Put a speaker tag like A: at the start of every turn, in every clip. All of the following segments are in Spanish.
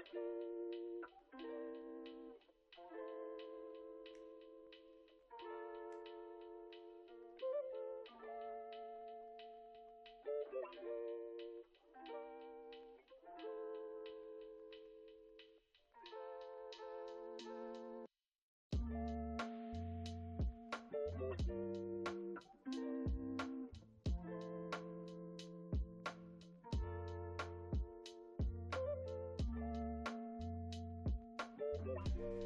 A: Okay.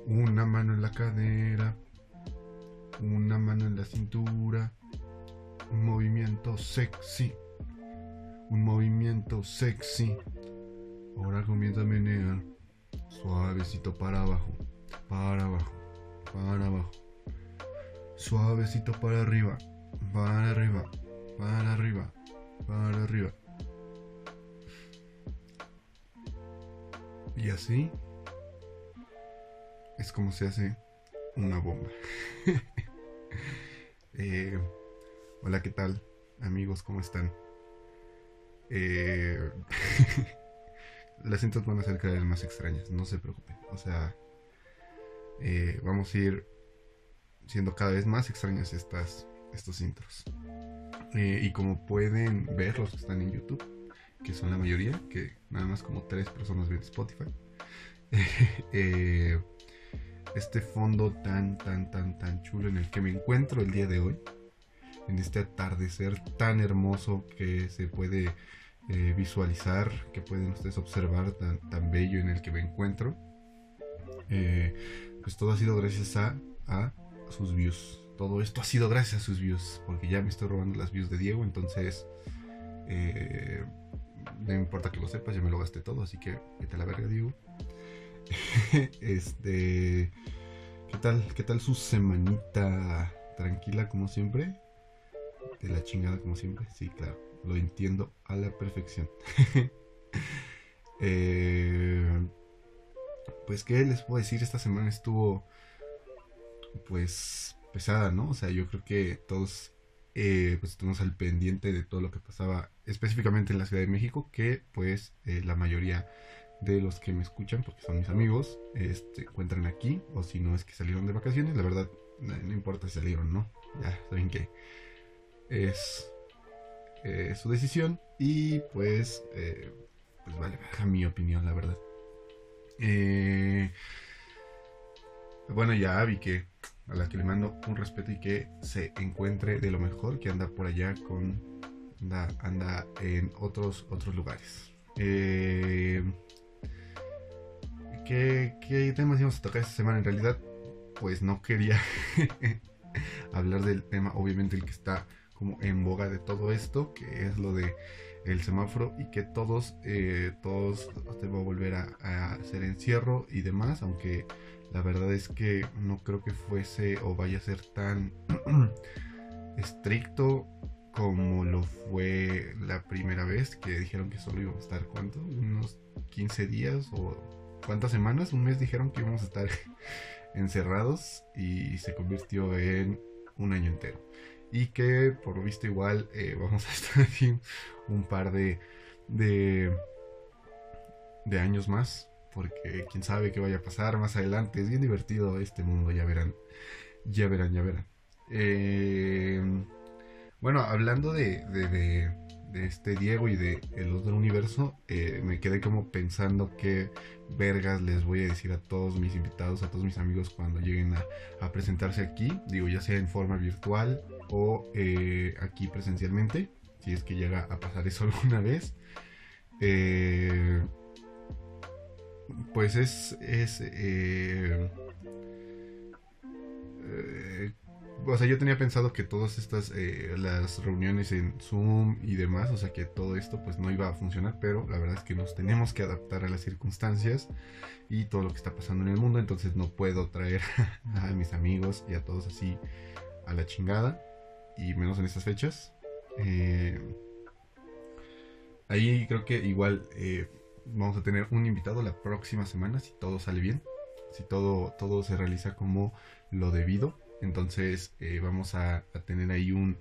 A: Una mano en la cadera, una mano en la cintura, un movimiento sexy, un movimiento sexy. Ahora comienza a menear, suavecito para abajo, para abajo, para abajo, suavecito para arriba, para arriba, para arriba, para arriba. Y así es como se hace una bomba. Eh, hola, ¿qué tal? Amigos, ¿cómo están? Eh, las cintas van a ser cada vez más extrañas, no se preocupen. O sea, eh, vamos a ir siendo cada vez más extrañas estas, estos intros. y como pueden ver los que están en YouTube, que son la mayoría, que nada más como tres personas ven Spotify. este fondo tan, tan, tan, tan chulo en el que me encuentro el día de hoy. En este atardecer tan hermoso que se puede eh, visualizar, que pueden ustedes observar tan, tan bello en el que me encuentro. Eh, pues todo ha sido gracias a, a sus views. Todo esto ha sido gracias a sus views. Porque ya me estoy robando las views de Diego. Entonces, eh, no importa que lo sepas, ya me lo gasté todo. Así que vete a la verga, Diego. este. ¿Qué tal? ¿Qué tal su semanita? Tranquila como siempre. De la chingada como siempre. Sí, claro. Lo entiendo a la perfección. eh, pues, ¿qué les puedo decir? Esta semana estuvo. Pues. pesada, ¿no? O sea, yo creo que todos. Eh, pues estuvimos al pendiente de todo lo que pasaba específicamente en la Ciudad de México, que pues eh, la mayoría de los que me escuchan, porque son mis amigos, este, encuentran aquí, o si no es que salieron de vacaciones, la verdad, no, importa si salieron, ¿no? Ya saben que es eh, su decisión y pues, eh, pues vale, baja mi opinión, la verdad. Eh, bueno, ya vi que a la que le mando un respeto y que se encuentre de lo mejor, que anda por allá con, anda, anda en otros, otros lugares. Eh, ¿Qué, ¿Qué, temas íbamos a tocar esta semana? En realidad, pues no quería hablar del tema, obviamente el que está como en boga de todo esto, que es lo de el semáforo y que todos, eh, todos te va a volver a, a, hacer encierro y demás, aunque la verdad es que no creo que fuese o vaya a ser tan estricto como lo fue la primera vez que dijeron que solo íbamos a estar, ¿cuánto? Unos 15 días o cuántas semanas, un mes dijeron que íbamos a estar encerrados y se convirtió en un año entero. Y que por lo visto igual eh, vamos a estar aquí un par de, de, de años más. Porque quién sabe qué vaya a pasar más adelante. Es bien divertido este mundo, ya verán. Ya verán, ya verán. Eh, bueno, hablando de, de, de, de, este Diego y de el otro universo, eh, me quedé como pensando qué vergas les voy a decir a todos mis invitados, a todos mis amigos cuando lleguen a, presentarse aquí. Digo, ya sea en forma virtual o eh, aquí presencialmente, si es que llega a pasar eso alguna vez. Eh, pues es, es o sea, yo tenía pensado que todas estas, eh, las reuniones en Zoom y demás, o sea, que todo esto pues no iba a funcionar, pero la verdad es que nos tenemos que adaptar a las circunstancias y todo lo que está pasando en el mundo, entonces no puedo traer a mis amigos y a todos así a la chingada, y menos en estas fechas. Eh, ahí creo que igual eh, vamos a tener un invitado la próxima semana, si todo sale bien, si todo, todo se realiza como lo debido. Entonces eh, vamos a, tener ahí un,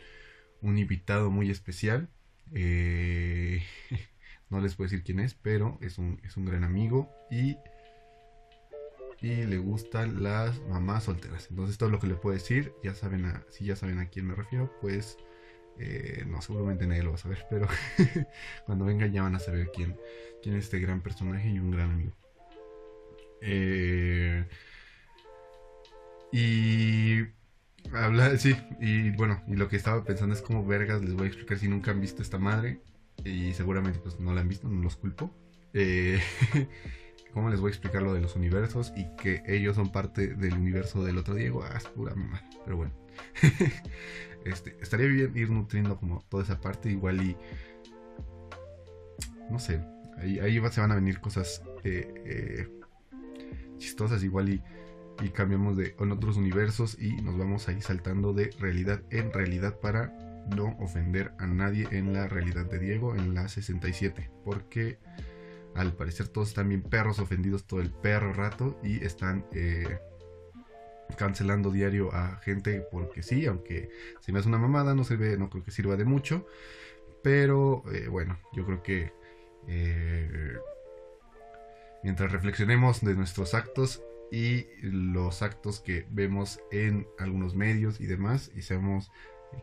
A: invitado muy especial. Eh, no les puedo decir quién es, pero es un, es un gran amigo y, y le gustan las mamás solteras. Entonces todo lo que le puedo decir, ya saben a, si ya saben a quién me refiero, pues eh, no, seguramente nadie lo va a saber, pero cuando vengan ya van a saber quién, quién es este gran personaje y un gran amigo. Eh, y habla, sí, y bueno, y lo que estaba pensando es como vergas les voy a explicar si nunca han visto esta madre y seguramente pues no la han visto, no los culpo. Eh, ¿Cómo les voy a explicar lo de los universos y que ellos son parte del universo del otro Diego? Ah, es pura mamá, pero bueno. este, estaría bien ir nutriendo como toda esa parte igual y... No sé, ahí, ahí se van a venir cosas eh, eh, chistosas igual y, y cambiamos de en otros universos y nos vamos ahí saltando de realidad en realidad para no ofender a nadie en la realidad de Diego en la 67 porque al parecer todos están bien perros ofendidos todo el perro rato y están eh, cancelando diario a gente porque sí, aunque si me hace una mamada no sirve, no creo que sirva de mucho. Pero eh, bueno, yo creo que eh, mientras reflexionemos de nuestros actos y los actos que vemos en algunos medios y demás y seamos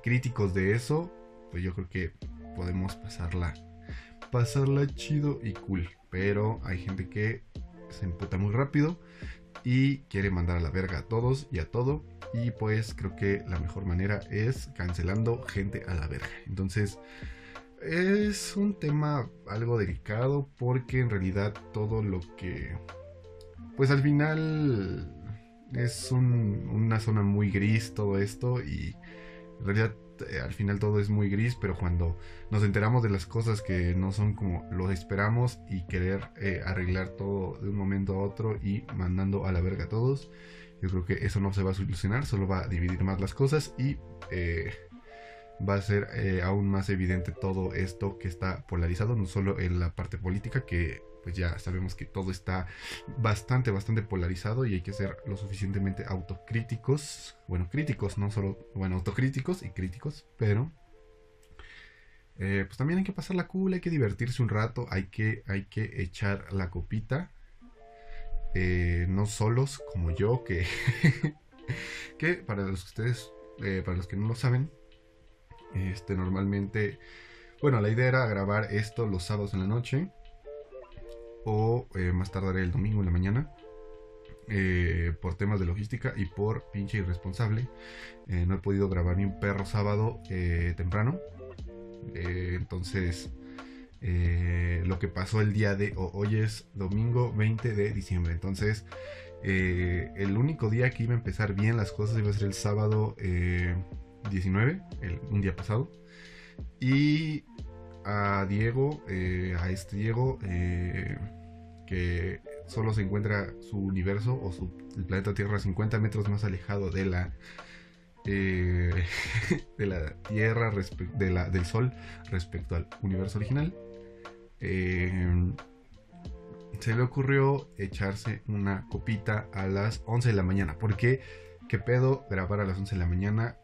A: críticos de eso, pues yo creo que podemos pasarla pasarla chido y cool. Pero hay gente que se emputa muy rápido y quiere mandar a la verga a todos y a todo. Y pues creo que la mejor manera es cancelando gente a la verga. Entonces es un tema algo delicado porque en realidad todo lo que... Pues al final es una zona muy gris todo esto y en realidad eh, al final todo es muy gris, pero cuando nos enteramos de las cosas que no son como lo esperamos y querer eh, arreglar todo de un momento a otro y mandando a la verga a todos, yo creo que eso no se va a solucionar, solo va a dividir más las cosas y eh, va a ser aún más evidente todo esto que está polarizado, no solo en la parte política, que pues ya sabemos que todo está bastante, bastante polarizado y hay que ser lo suficientemente autocríticos. Bueno, críticos, no solo, bueno, autocríticos y críticos, pero eh, pues también hay que pasar la cool, hay que divertirse un rato, hay que, hay que echar la copita. Eh, no solos como yo, que, que para los que ustedes, eh, para los que no lo saben, este normalmente, bueno, la idea era grabar esto los sábados en la noche o eh, más tardaré el domingo en la mañana. Eh, por temas de logística y por pinche irresponsable. Eh, no he podido grabar ni un perro sábado temprano. entonces, lo que pasó el día de hoy es domingo 20 de diciembre. Entonces, el único día que iba a empezar bien las cosas iba a ser el sábado 19, un día pasado. Y a Diego, eh, a este Diego, eh, que solo se encuentra su universo o su el planeta Tierra 50 metros más alejado de la eh, de la Tierra de la, del Sol respecto al universo original. se le ocurrió echarse una copita a las 11 de la mañana. Porque, ¿qué pedo grabar a las 11 de la mañana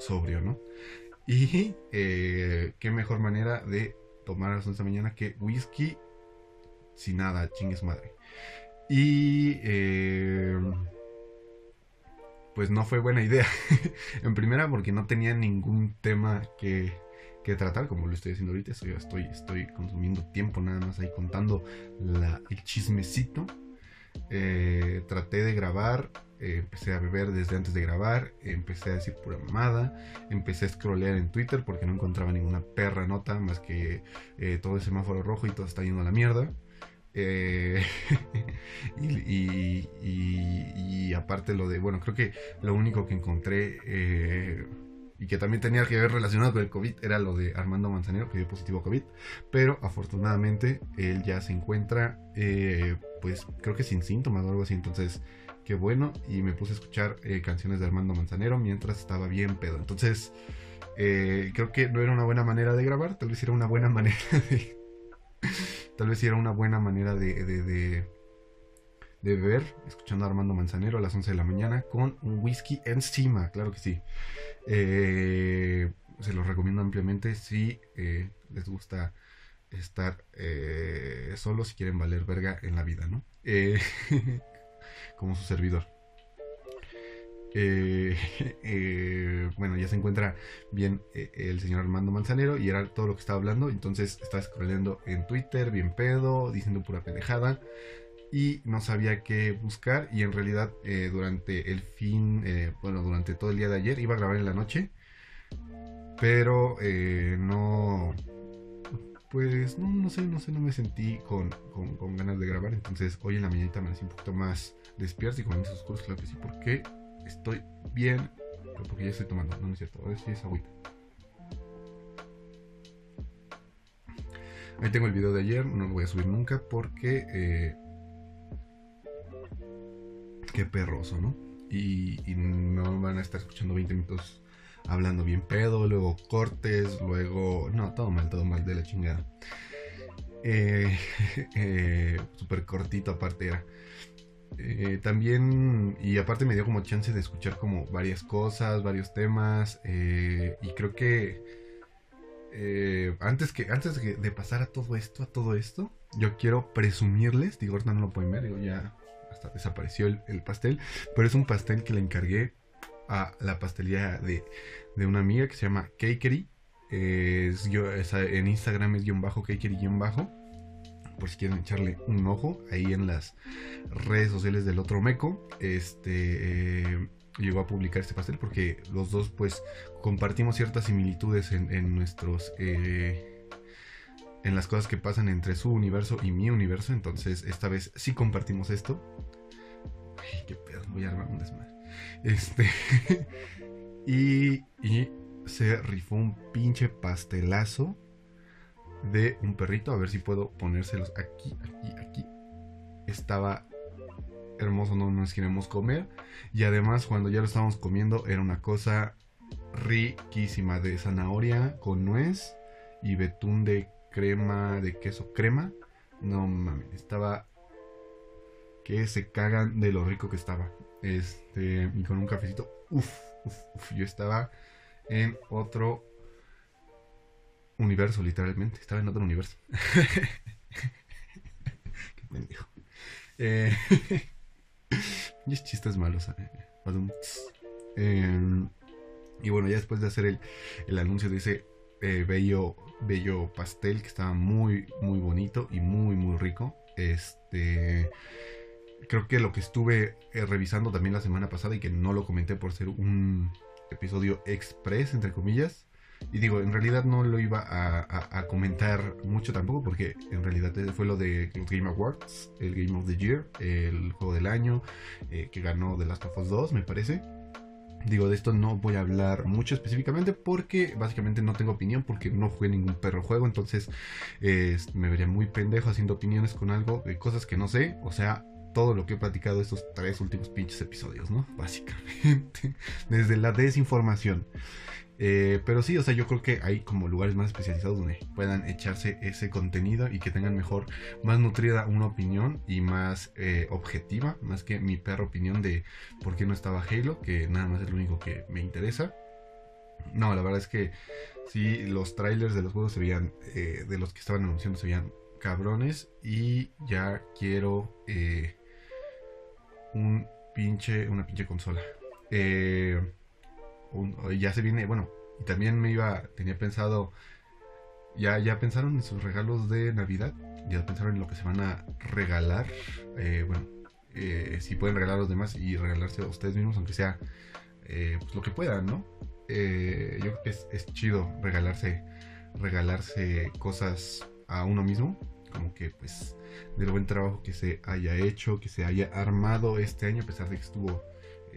A: sobrio, no? Y eh, qué mejor manera de tomar a las 11 de la mañana que whisky sin nada, chingues madre. Y eh, pues no fue buena idea. en primera porque no tenía ningún tema que, tratar, como lo estoy haciendo ahorita. Estoy, estoy, consumiendo tiempo nada más ahí contando el chismecito. Eh, traté de grabar eh, empecé a beber desde antes de grabar, empecé a decir pura mamada, empecé a scrollear en Twitter porque no encontraba ninguna perra nota más que eh, todo el semáforo rojo y todo está yendo a la mierda. Eh, y, aparte lo de, bueno, creo que lo único que encontré y que también tenía que ver relacionado con el COVID era lo de Armando Manzanero, que dio positivo a COVID, pero afortunadamente él ya se encuentra, pues creo que sin síntomas o algo así, entonces qué bueno. Y me puse a escuchar eh, canciones de Armando Manzanero mientras estaba bien pedo. Entonces, eh, creo que no era una buena manera de grabar, tal vez era una buena manera de. tal vez era una buena manera de, de, de, beber, escuchando a Armando Manzanero a las 11 de la mañana con un whisky encima, claro que sí. Eh, se los recomiendo ampliamente si les gusta estar eh, solos si quieren valer verga en la vida, ¿no? Eh, como su servidor. Eh, eh, bueno, ya se encuentra bien eh, el señor Armando Manzanero y era todo lo que estaba hablando. Entonces estaba scrolleando en Twitter, bien pedo, diciendo pura pendejada. Y no sabía qué buscar. Y en realidad, durante el fin, bueno, durante todo el día de ayer, iba a grabar en la noche. Pero no, pues no, no sé, no sé, no me sentí con, con, ganas de grabar. Entonces hoy en la mañanita sentí un poquito más despierto y con esos oscuros, claro que sí, porque estoy bien, porque ya estoy tomando, no, es cierto, ahora sí es agüita. Ahí tengo el video de ayer, no lo voy a subir nunca porque... Eh, qué perroso, ¿no? Y, no van a estar escuchando 20 minutos hablando bien pedo, luego cortes, luego... No, todo mal, todo mal de la chingada. Eh, eh, Súper cortito aparte era. Eh, también, y aparte me dio como chance de escuchar como varias cosas, varios temas, eh, y creo que antes, que antes de pasar a todo esto, a todo esto, yo quiero presumirles, digo, ahorita no lo pueden ver, digo, ya hasta desapareció el, pastel, pero es un pastel que le encargué a la pastelería de, de una amiga que se llama Cakery, yo, en Instagram es guion bajo, Cakery guion bajo, por si quieren echarle un ojo ahí en las redes sociales del otro meco. Este eh, llegó a publicar este pastel porque los dos pues compartimos ciertas similitudes en, nuestros... Eh, en las cosas que pasan entre su universo y mi universo. Entonces, esta vez sí compartimos esto. Ay, qué pedo, voy a armar un desmadre. Este. y, y se rifó un pinche pastelazo de un perrito. A ver si puedo ponérselos aquí, aquí, aquí. Estaba hermoso, no nos queremos comer. Y además, cuando ya lo estábamos comiendo, era una cosa riquísima de zanahoria con nuez y betún de crema, de queso crema. No mames, estaba que se cagan de lo rico que estaba. Este, y con un cafecito, uff, uff, uf, yo estaba en otro universo, literalmente. Estaba en otro universo. Qué pendejo. Eh, y es chistes malos. Eh. Em, y bueno, ya después de hacer el, el anuncio de ese eh, bello, bello pastel que estaba muy, muy bonito y muy, muy rico. Este. Creo que lo que estuve eh, revisando también la semana pasada y que no lo comenté por ser un episodio express, entre comillas, y digo, en realidad no lo iba a, comentar mucho tampoco porque en realidad fue lo de Game Awards, el Game of the Year, el juego del año eh, que ganó The Last of Us 2, me parece. Digo, de esto no voy a hablar mucho específicamente porque básicamente no tengo opinión porque no jugué ningún perro juego, entonces me vería muy pendejo haciendo opiniones con algo de cosas que no sé, o sea, todo lo que he platicado estos tres últimos pinches episodios, ¿no? Básicamente, desde la desinformación. Eh, pero sí, o sea, yo creo que hay como lugares más especializados donde puedan echarse ese contenido y que tengan mejor, más nutrida una opinión y más eh, objetiva, más que mi perra opinión de por qué no estaba Halo, que nada más es lo único que me interesa. No, la verdad es que sí, los trailers de los juegos se veían, eh, de los que estaban anunciando se veían cabrones y ya quiero un pinche, una pinche consola. Eh, ya se viene, bueno, y también me iba, tenía pensado, ya, ya pensaron en sus regalos de Navidad, ya pensaron en lo que se van a regalar, eh, bueno, eh, si pueden regalar a los demás y regalarse a ustedes mismos, aunque sea eh, pues lo que puedan, ¿no? yo creo que es, es, chido regalarse, regalarse cosas a uno mismo, como que pues del buen trabajo que se haya hecho, que se haya armado este año, a pesar de que estuvo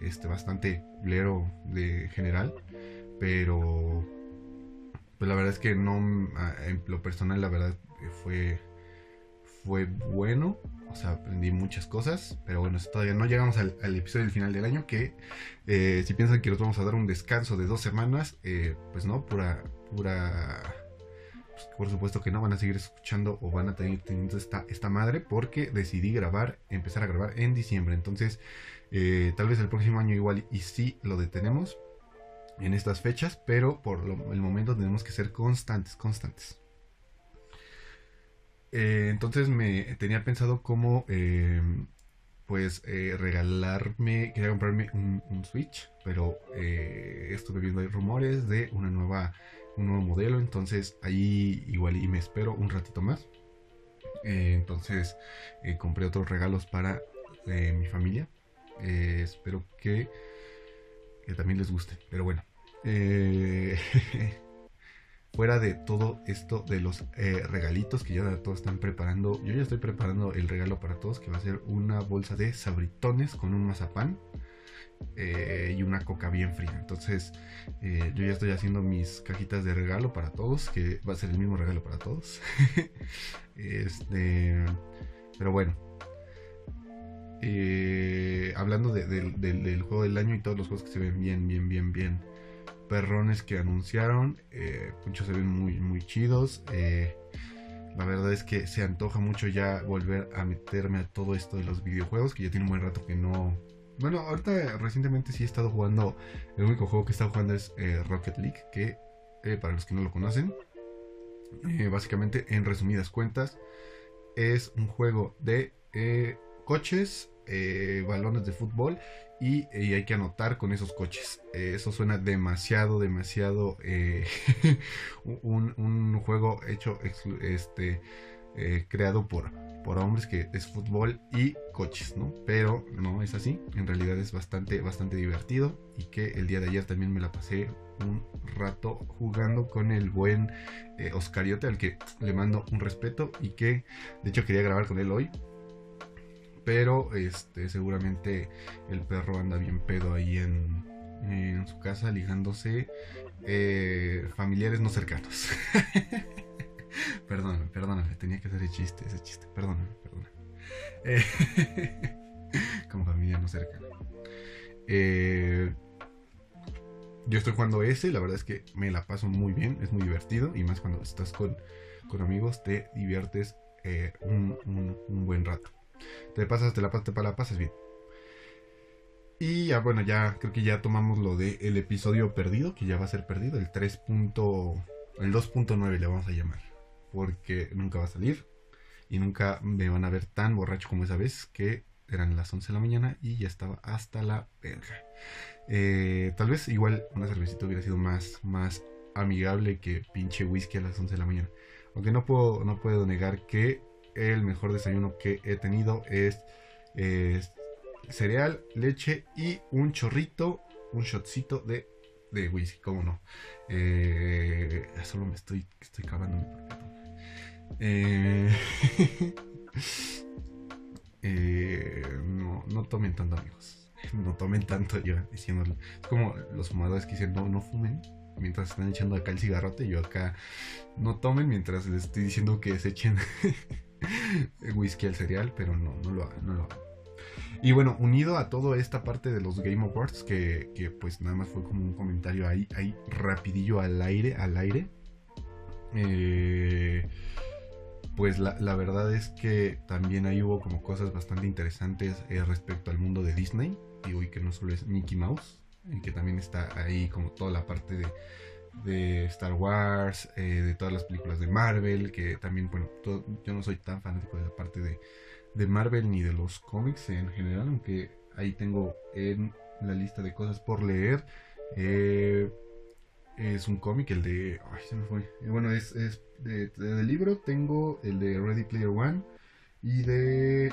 A: este, bastante culero de general, pero pues la verdad es que no, en lo personal la verdad fue, fue bueno, o sea, aprendí muchas cosas, pero bueno, todavía no llegamos al, episodio del final del año, que eh, si piensan que nos vamos a dar un descanso de dos semanas, eh, pues no, pura, pura... Por supuesto que no, van a seguir escuchando o van a tener teniendo esta, esta madre porque decidí grabar, empezar a grabar en diciembre. Entonces, eh, tal vez el próximo año igual y sí lo detenemos en estas fechas, pero por el momento tenemos que ser constantes, constantes. Eh, entonces me tenía pensado cómo em, pues eh, regalarme, quería comprarme un, Switch, pero estuve viendo ahí rumores de una nueva, un nuevo modelo, entonces ahí igual y me espero un ratito más. entonces compré otros regalos para mi familia. espero que, que, también les guste, pero bueno. fuera de todo esto de los eh, regalitos que ya todos están preparando, yo ya estoy preparando el regalo para todos, que va a ser una bolsa de sabritones con un mazapán eh, y una coca bien fría. Entonces, eh, yo ya estoy haciendo mis cajitas de regalo para todos, que va a ser el mismo regalo para todos. este, pero bueno. hablando del juego del año y todos los juegos que se ven bien, bien, bien, bien perrones que anunciaron. Eh, muchos se ven muy, muy chidos. Eh, la verdad es que se antoja mucho ya volver a meterme a todo esto de los videojuegos, que ya tiene un buen rato que no... Bueno, ahorita recientemente sí he estado jugando, el único juego que he estado jugando es eh, Rocket League, que para los que no lo conocen, básicamente en resumidas cuentas, es un juego de coches, balones de fútbol y, hay que anotar con esos coches. Eh, eso suena demasiado, demasiado eh, un, juego hecho, este, eh, creado por, por hombres que es fútbol y coches, ¿no? Pero no es así. En realidad es bastante, bastante divertido y que el día de ayer también me la pasé un rato jugando con el buen Oscariote al que le mando un respeto y que de hecho quería grabar con él hoy pero este, seguramente el perro anda bien pedo ahí en, su casa ligándose eh, familiares no cercanos. perdóname, perdóname, tenía que hacer ese chiste, ese chiste, perdóname, perdóname. Eh, como familia no cercana. Eh, yo estoy jugando ese, la verdad es que me la paso muy bien, es muy divertido y más cuando estás con, amigos te diviertes un buen rato. Te pasas, te la, te la pasas bien. Y ya, bueno, ya creo que ya tomamos lo del el episodio perdido, que ya va a ser perdido, el 3. el 2.9 le vamos a llamar. Porque nunca va a salir. Y nunca me van a ver tan borracho como esa vez, que eran las 11 de la mañana y ya estaba hasta la verga. Eh, tal vez igual una cervecita hubiera sido más, más amigable que pinche whisky a las 11 de la mañana. Aunque no puedo, no puedo negar que el mejor desayuno que he tenido es, cereal, leche y un chorrito, un shotcito de, de whisky, cómo no. Eh, solo me estoy, estoy cavando eh, eh, no, no tomen tanto, amigos. No tomen tanto yo diciéndolo. Es como los fumadores que dicen no, no fumen mientras están echando acá el cigarrote. Yo acá no tomen mientras les estoy diciendo que se echen whisky al cereal, pero no, no lo hagan, no lo Y bueno, unido a toda esta parte de los Game Awards, que, que, pues nada más fue como un comentario ahí, ahí rapidillo al aire, al aire. Eh, pues la, verdad es que también ahí hubo como cosas bastante interesantes eh, respecto al mundo de Disney. Y que no solo es Mickey Mouse, que también está ahí como toda la parte de Star Wars, eh, de todas las películas de Marvel, que también, bueno, yo no soy tan fanático de la parte de, de, Marvel ni de los cómics en general, aunque ahí tengo en la lista de cosas por leer. Eh, es un cómic, el de... Ay, se me fue. Eh, bueno, es, es de, libro, tengo el de Ready Player One y de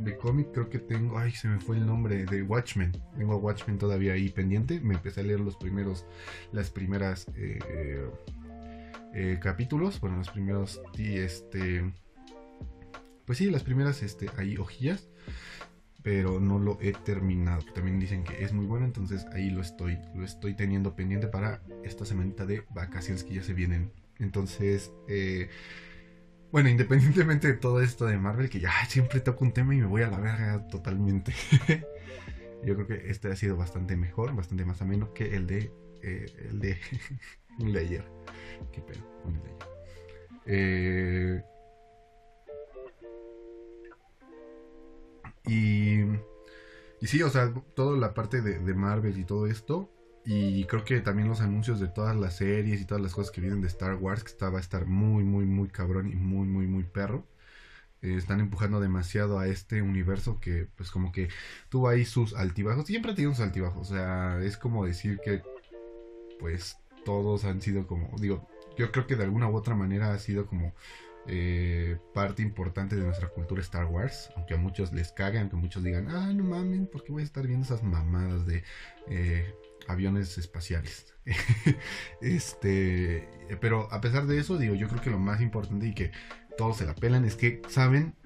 A: de cómic creo que tengo, ay, se me fue el nombre, de Watchmen. Tengo a Watchmen todavía ahí pendiente. Me empecé a leer los primeros, las primeras eh, eh, capítulos, bueno, los primeros, y este, pues sí, las primeras, este, ahí hojillas. Pero no lo he terminado. También dicen que es muy bueno, entonces ahí lo estoy, lo estoy teniendo pendiente para esta semanita de vacaciones que ya se vienen. Entonces, eh, bueno, independientemente de todo esto de Marvel, que ya siempre toco un tema y me voy a la verga totalmente. Yo creo que este ha sido bastante mejor, bastante más ameno que el de. Eh, el de. un ayer. Qué pedo, un de Eh, y. Y sí, o sea, toda la parte de, Marvel y todo esto. y creo que también los anuncios de todas las series y todas las cosas que vienen de Star Wars, que va a estar muy, muy, muy cabrón y muy, muy, muy perro. Eh, están empujando demasiado a este universo que, pues, como que tuvo ahí sus altibajos. Siempre ha tenido sus altibajos. O sea, es como decir que, pues, todos han sido como, digo, yo creo que de alguna u otra manera ha sido como eh, parte importante de nuestra cultura Star Wars, aunque a muchos les cague, aunque muchos digan, ah, no mames, ¿por qué voy a estar viendo esas mamadas de eh, aviones espaciales? este, pero a pesar de eso, digo, yo creo que lo más importante y que todos se la pelan es que saben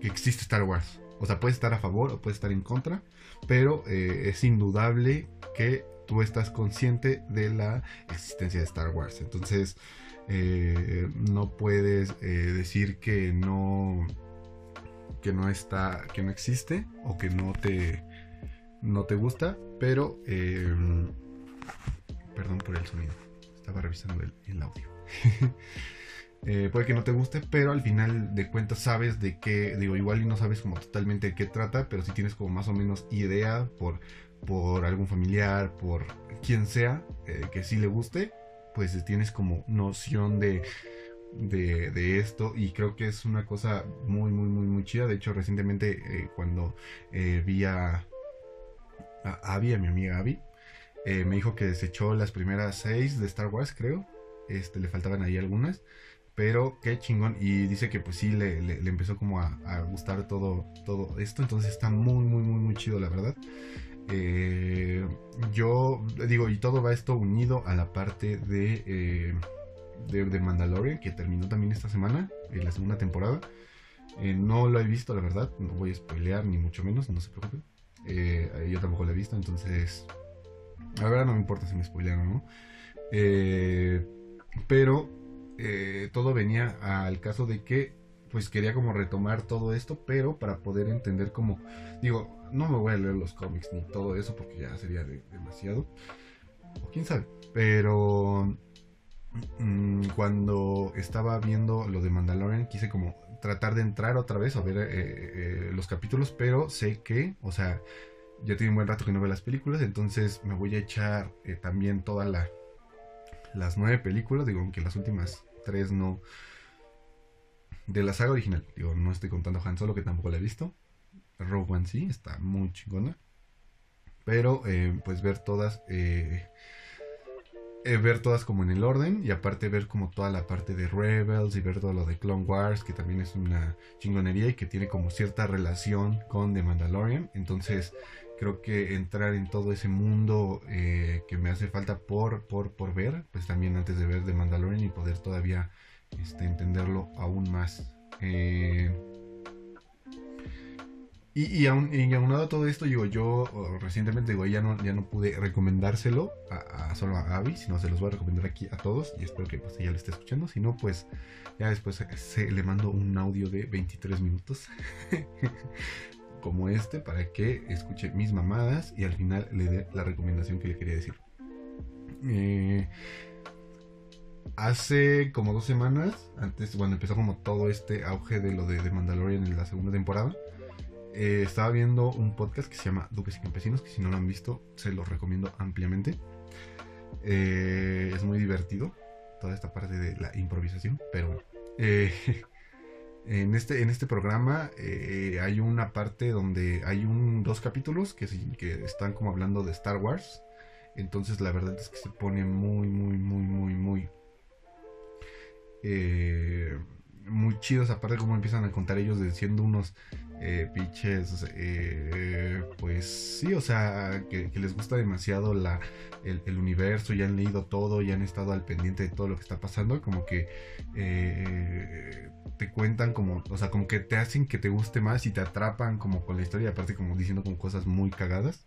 A: que existe Star Wars. O sea, puede estar a favor o puede estar en contra, pero eh, es indudable que tú estás consciente de la existencia de Star Wars. Entonces, eh, no puedes eh, decir que no que no está que no existe o que no te no te gusta pero em, perdón por el sonido. Estaba revisando el, audio. Eh, puede que no te guste pero al final de cuentas sabes de qué digo igual y no sabes como totalmente de qué trata pero si tienes como más o menos idea por por algún familiar por quien sea que sí le guste pues tienes como noción de, de, esto y creo que es una cosa muy muy muy muy chida. De hecho recientemente eh, cuando eh, vi a, a Abby a mi amiga Abby eh, me dijo que desechó las primeras seis de Star Wars creo. Este le faltaban ahí algunas pero qué chingón. Y dice que pues sí le, le, empezó como a, a, gustar todo todo esto. Entonces está muy muy muy muy chido la verdad eh, yo digo, y todo va esto unido a la parte de, eh, de, Mandalorian, que terminó también esta semana, en la segunda temporada. Eh, no lo he visto, la verdad, no voy a spoilear, ni mucho menos, no se preocupen. yo tampoco lo he visto, entonces, la verdad no me importa si me spoilean o no. pero todo venía al caso de que pues quería como retomar todo esto, pero para poder entender cómo, digo, no me voy a leer los cómics ni todo eso porque ya sería demasiado, o quién sabe, pero mm, cuando estaba viendo lo de Mandalorian quise como tratar de entrar otra vez a ver eh, eh, los capítulos, pero sé que, o sea, ya tiene un buen rato que no veo las películas, entonces me voy a echar eh, también todas la, las nueve películas, digo, aunque las últimas tres no de la saga original. Digo, no estoy contando Han Solo, que tampoco la he visto. Rogue One sí, está muy chingona. Pero, eh, pues ver todas. Eh, eh, ver todas como en el orden. Y aparte ver como toda la parte de Rebels. Y ver todo lo de Clone Wars. Que también es una chingonería. Y que tiene como cierta relación con The Mandalorian. Entonces, creo que entrar en todo ese mundo que me hace falta por, por, por ver. Pues también antes de ver The Mandalorian. Y poder todavía este, entenderlo aún más. Eh, y, y, aunado a todo esto, digo, yo recientemente digo, ya no, ya no pude recomendárselo a, solo a Abby, sino se los voy a recomendar aquí a todos y espero que pues, ella lo esté escuchando. Si no, pues ya después se, le mando un audio de 23 minutos como este para que escuche mis mamadas y al final le dé la recomendación que le quería decir. Eh, hace como dos semanas, antes, cuando empezó como todo este auge de lo de, Mandalorian en la segunda temporada, eh, estaba viendo un podcast que se llama Duques y Campesinos, que si no lo han visto, se los recomiendo ampliamente. Eh, es muy divertido toda esta parte de la improvisación, pero eh, en, este, en este programa hay una parte donde hay un, dos capítulos que, que están como hablando de Star Wars. Entonces la verdad es que se pone muy, muy, muy, muy, muy eh, muy chidos, aparte como empiezan a contar ellos de siendo unos eh, pinches, eh, pues sí, o sea, que, les gusta demasiado la, el, universo, ya han leído todo, ya han estado al pendiente de todo lo que está pasando, como que eh, te cuentan como, o sea, como que te hacen que te guste más y te atrapan como con la historia, aparte como diciendo como cosas muy cagadas.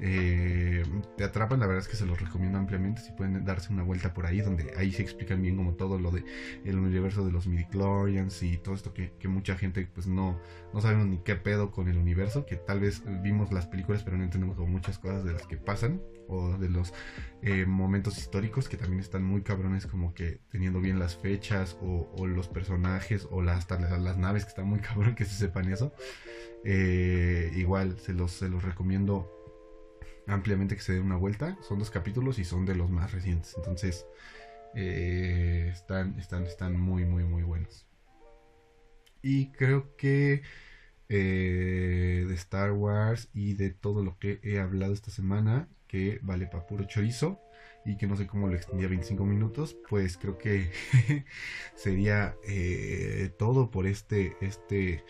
A: Eh, te atrapan, la verdad es que se los recomiendo ampliamente. Si pueden darse una vuelta por ahí, donde ahí se explican bien como todo lo de el universo de los midichlorians y todo esto que, mucha gente pues no, no sabemos ni qué pedo con el universo, que tal vez vimos las películas pero no entendemos como muchas cosas de las que pasan o de los eh, momentos históricos que también están muy cabrones como que teniendo bien las fechas o, los personajes o las, hasta las, naves que están muy cabrón que se sepan eso. Eh, igual se los, se los recomiendo ampliamente que se den una vuelta. Son dos capítulos y son de los más recientes. Entonces, eh, están, están, están muy, muy, muy buenos. Y creo que eh, de Star Wars y de todo lo que he hablado esta semana, que vale para puro chorizo y que no sé cómo lo extendía 25 minutos, pues creo que sería eh, todo por este, este,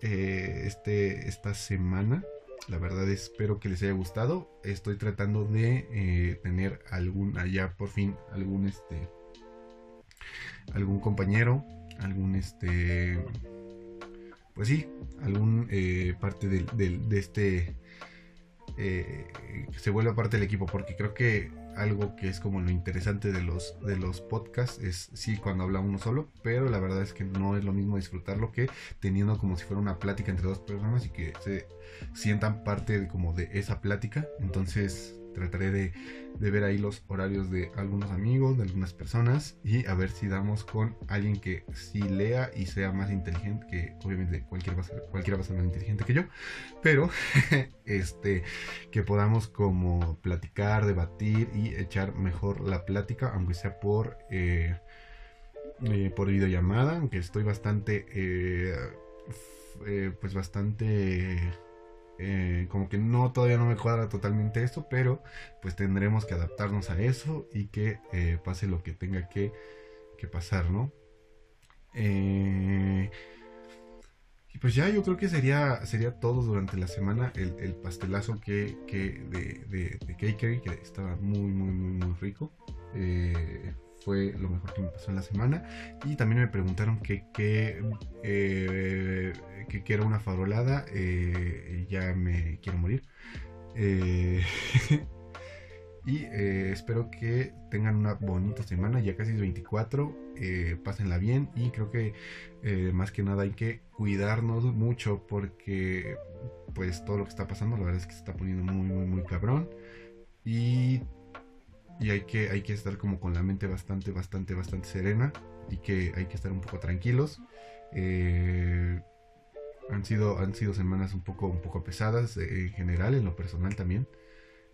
A: este, esta semana. La verdad espero que les haya gustado. Estoy tratando de eh, tener algún allá por fin algún este algún compañero, algún este pues sí, algún eh, parte de este eh, que se vuelva parte del equipo porque creo que algo que es como lo interesante de los, de los podcasts es sí cuando habla uno solo, pero la verdad es que no es lo mismo disfrutarlo que teniendo como si fuera una plática entre dos personas y que se sientan parte de, como de esa plática. Entonces trataré de, ver ahí los horarios de algunos amigos, de algunas personas y a ver si damos con alguien que sí lea y sea más inteligente, que obviamente cualquiera va a ser, va a ser más inteligente que yo, pero este, que podamos como platicar, debatir y echar mejor la plática, aunque sea por, eh, eh, por videollamada, aunque estoy bastante, eh, pues bastante eh, como que no todavía no me cuadra totalmente esto, pero pues tendremos que adaptarnos a eso y que eh, pase lo que tenga que, pasar, ¿no? Eh, y pues ya yo creo que sería, sería todo durante la semana el, pastelazo que, de, de, de que estaba muy, muy, muy, muy rico fue lo mejor que me pasó en la semana. Y también me preguntaron que, que, eh, que, era una farolada. Eh, ya me quiero morir. Eh, y espero que tengan una bonita semana. Ya casi es 24. pásenla bien. Y creo que más que nada hay que cuidarnos mucho porque pues todo lo que está pasando la verdad es que se está poniendo muy muy muy cabrón. Y y hay que, hay que estar como con la mente bastante, bastante, bastante serena y que hay que estar un poco tranquilos. Eh, han, sido, han sido semanas un poco, un poco pesadas eh, en general, en lo personal también.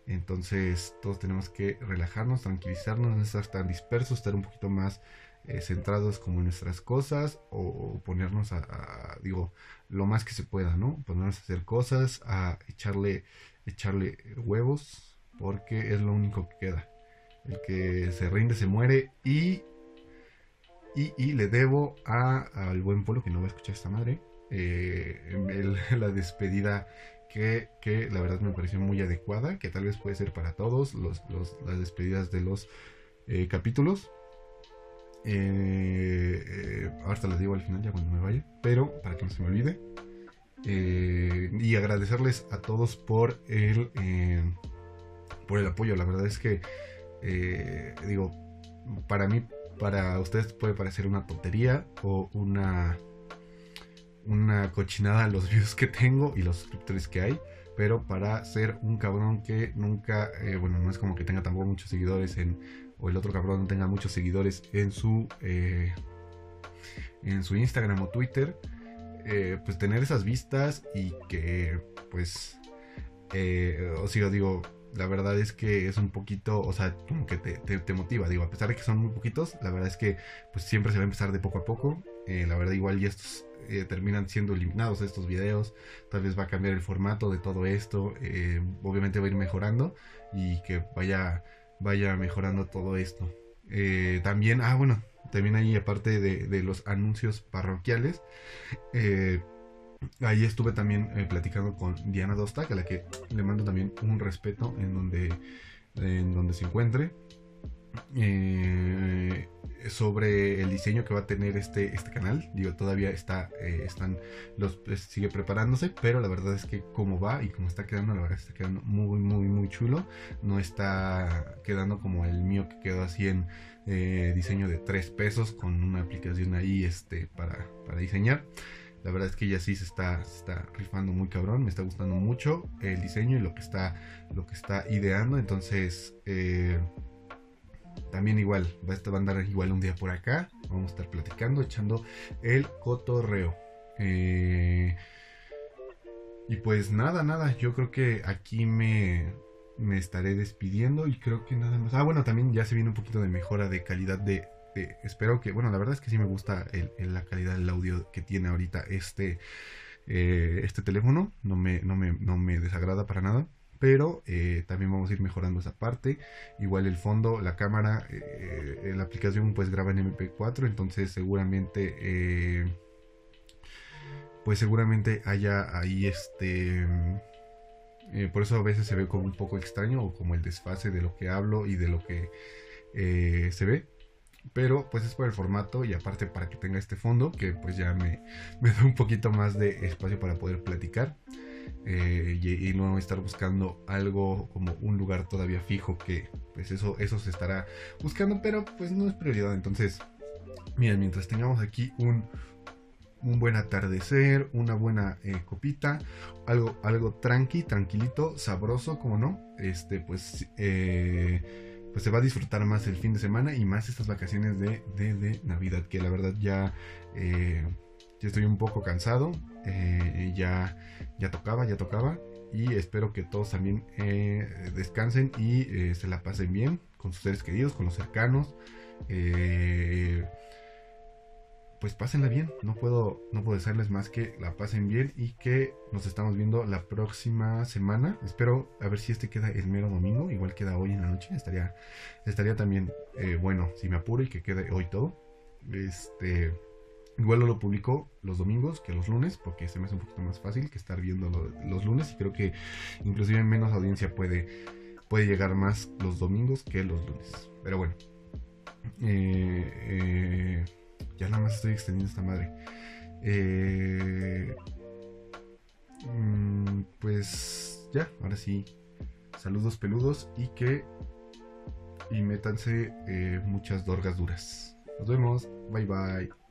A: Entonces todos tenemos que relajarnos, tranquilizarnos, no estar tan dispersos, estar un poquito más eh, centrados como en nuestras cosas o, ponernos a, digo, lo más que se pueda, ¿no? Ponernos a hacer cosas, a echarle, echarle huevos, porque es lo único que queda. El que se rinde se muere. Y, y, le debo a, al buen Polo, que no va a escuchar esta madre, eh, la despedida que, que, la verdad me pareció muy adecuada, que tal vez puede ser para todos los, las despedidas de los eh, capítulos. Eh, ahorita les digo al final ya cuando me vaya, pero para que no se me olvide. y agradecerles a todos por el, por el apoyo. La verdad es que eh, digo, para mí, para ustedes puede parecer una tontería o una, una cochinada los views que tengo y los suscriptores que hay. Pero para ser un cabrón que nunca, eh, bueno, no es como que tenga tampoco muchos seguidores en, o el otro cabrón tenga muchos seguidores en su, eh, en su Instagram o Twitter, pues tener esas vistas y que, pues, os sigo, digo, la verdad es que es un poquito, o sea, como que te, motiva, digo, a pesar de que son muy poquitos, la verdad es que pues siempre se va a empezar de poco a poco, eh, la verdad igual y estos eh, terminan siendo eliminados estos videos, tal vez va a cambiar el formato de todo esto, eh, obviamente va a ir mejorando y que vaya, vaya mejorando todo esto. también, ah bueno, también ahí aparte de, de los anuncios parroquiales, Ahí estuve también eh, platicando con Diana Dostak, a la que le mando también un respeto en donde, en donde se encuentre. Eh, sobre el diseño que va a tener este, este canal. Digo, todavía está, eh, están, los sigue preparándose, pero la verdad es que como va y como está quedando, la verdad está quedando muy, muy, muy chulo. No está quedando como el mío que quedó así en diseño de 3 pesos con una aplicación ahí este, para, para diseñar. La verdad es que ella sí se está, está rifando muy cabrón. Me está gustando mucho el diseño y lo que está, lo que está ideando. Entonces, eh, también igual, va a andar igual un día por acá. Vamos a estar platicando, echando el cotorreo. Eh, Y pues nada, nada, yo creo que aquí me, me estaré despidiendo y creo que nada más. Ah, bueno, también ya se viene un poquito de mejora de calidad de... espero que, bueno, la verdad es que sí me gusta la calidad del audio que tiene ahorita este, eh, este teléfono, no me, no, me, no me desagrada para nada pero eh, también vamos a ir mejorando esa parte. Igual el fondo, la cámara, eh, la aplicación pues graba en MP4, entonces seguramente, pues seguramente haya ahí este... por eso a veces se ve como un poco extraño o como el desfase de lo que hablo y de lo que se ve. Pero pues es por el formato y aparte para que tenga este fondo que pues ya me, me da un poquito más de espacio para poder platicar. Eh, y, no estar buscando algo como un lugar todavía fijo que pues eso, eso se estará buscando, pero pues no es prioridad. Entonces, miren, mientras tengamos aquí un, un buen atardecer, una buena eh, copita, algo, algo tranqui, tranquilito, sabroso, como no, este, pues, eh, pues se va a disfrutar más el fin de semana y más estas vacaciones de, de, Navidad, que la verdad ya, ya estoy un poco cansado, ya ya tocaba, ya tocaba. Y espero que todos también eh, descansen y eh, se la pasen bien con sus seres queridos, con los cercanos. Eh, pues pásenla bien. No puedo, no puedo más que la pasen bien y que nos estamos viendo la próxima semana. Espero a ver si este queda el mero domingo. Igual queda hoy en la noche. Estaría, estaría también bueno si me apuro y que quede hoy todo. Este. Igual lo publico los domingos que los lunes, porque se me hace un poquito más fácil que estar viendo los lunes y creo que inclusive menos audiencia puede, puede llegar más los domingos que los lunes. Pero bueno, eh, eh, ya nada más estoy extendiendo esta madre. Eh, mm, pues ya, ahora sí, saludos peludos y que y métanse muchas dorgas duras. Nos vemos, bye bye.